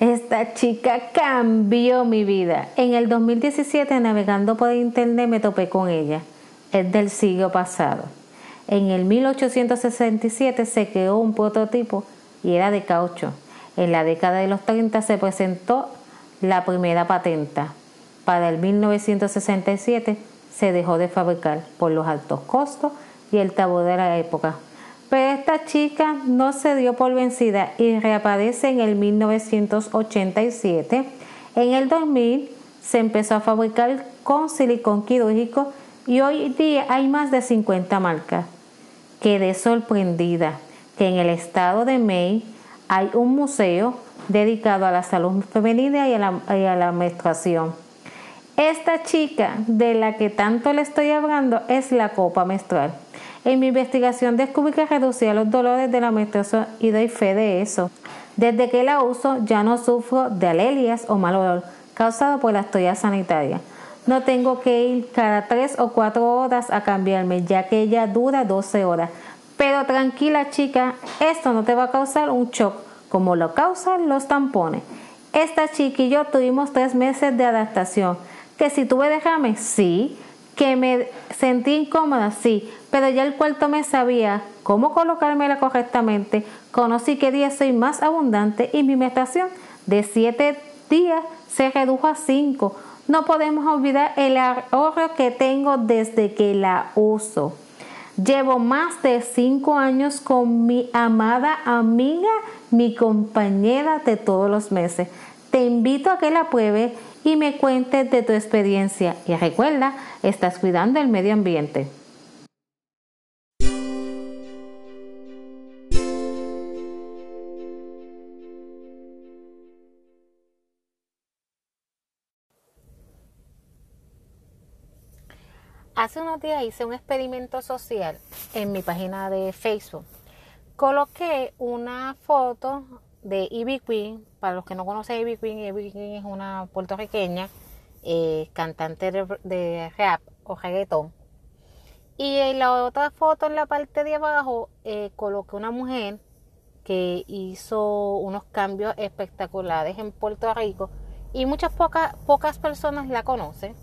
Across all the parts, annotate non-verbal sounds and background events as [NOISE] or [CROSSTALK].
Esta chica cambió mi vida. En el 2017, navegando por internet, me topé con ella. Es del siglo pasado. En el 1867 se creó un prototipo y era de caucho. En la década de los 30 se presentó la primera patenta. Para el 1967 se dejó de fabricar por los altos costos y el tabú de la época. Pero esta chica no se dio por vencida y reaparece en el 1987. En el 2000 se empezó a fabricar con silicón quirúrgico y hoy día hay más de 50 marcas. Quedé sorprendida que en el estado de Maine hay un museo dedicado a la salud femenina y a la, y a la menstruación. Esta chica de la que tanto le estoy hablando es la copa menstrual. En mi investigación descubrí que reducía los dolores de la menstruación y doy fe de eso. Desde que la uso ya no sufro de alelias o mal olor causado por la toallas sanitaria. No tengo que ir cada 3 o 4 horas a cambiarme ya que ella dura 12 horas. Pero tranquila chica, esto no te va a causar un shock como lo causan los tampones. Esta chica y yo tuvimos 3 meses de adaptación. Que si tuve déjame, sí. Que me sentí incómoda, sí pero ya el cuarto mes sabía cómo colocármela correctamente, conocí qué día soy más abundante y mi menstruación de 7 días se redujo a 5. No podemos olvidar el ahorro que tengo desde que la uso. Llevo más de 5 años con mi amada amiga, mi compañera de todos los meses. Te invito a que la pruebes y me cuentes de tu experiencia. Y recuerda, estás cuidando el medio ambiente. Hace unos días hice un experimento social en mi página de Facebook. Coloqué una foto de Ivy Queen. Para los que no conocen Ivy Queen, Ivy Queen es una puertorriqueña eh, cantante de, rap o reggaetón. Y en la otra foto en la parte de abajo eh, coloqué una mujer que hizo unos cambios espectaculares en Puerto Rico y muchas pocas, pocas personas la conocen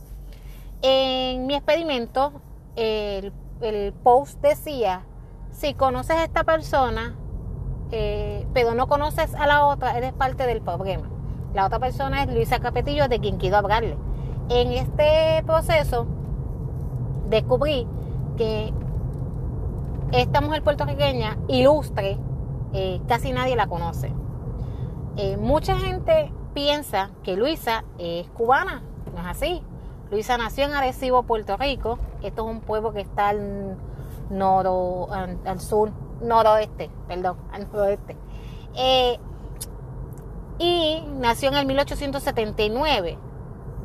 en mi experimento, el, post decía, si conoces a esta persona, eh, pero no conoces a la otra, eres parte del problema. La otra persona es Luisa Capetillo, de quien quiero hablarle. En este proceso descubrí que esta mujer puertorriqueña ilustre, eh, casi nadie la conoce. Eh, mucha gente piensa que Luisa es cubana, no es así. Luisa nació en Arecibo, Puerto Rico. Esto es un pueblo que está al, noro, al, sur, noroeste, perdón, [LAUGHS] al noroeste. Eh, y nació en el 1879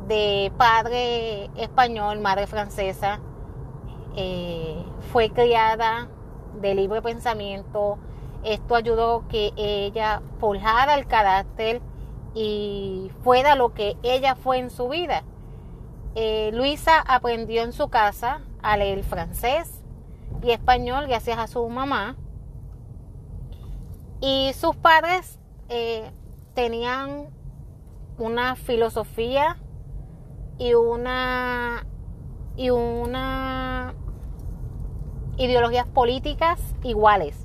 de padre español, madre francesa. Eh, fue criada de libre pensamiento. Esto ayudó que ella forjara el carácter y fuera lo que ella fue en su vida. Eh, Luisa aprendió en su casa a leer francés y español gracias a su mamá. Y sus padres eh, tenían una filosofía y una y una ideologías políticas iguales.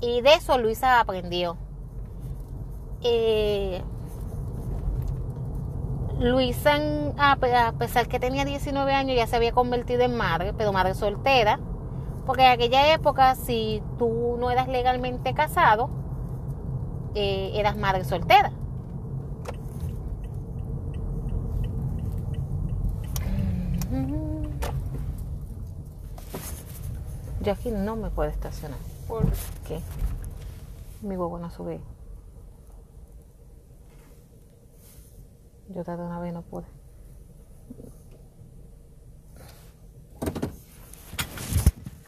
Y de eso Luisa aprendió. Eh, Luisa, a pesar que tenía 19 años, ya se había convertido en madre, pero madre soltera, porque en aquella época, si tú no eras legalmente casado, eh, eras madre soltera. Yo aquí no me puedo estacionar. ¿Por qué? Mi huevo no sube. Yo traté una vez no pude.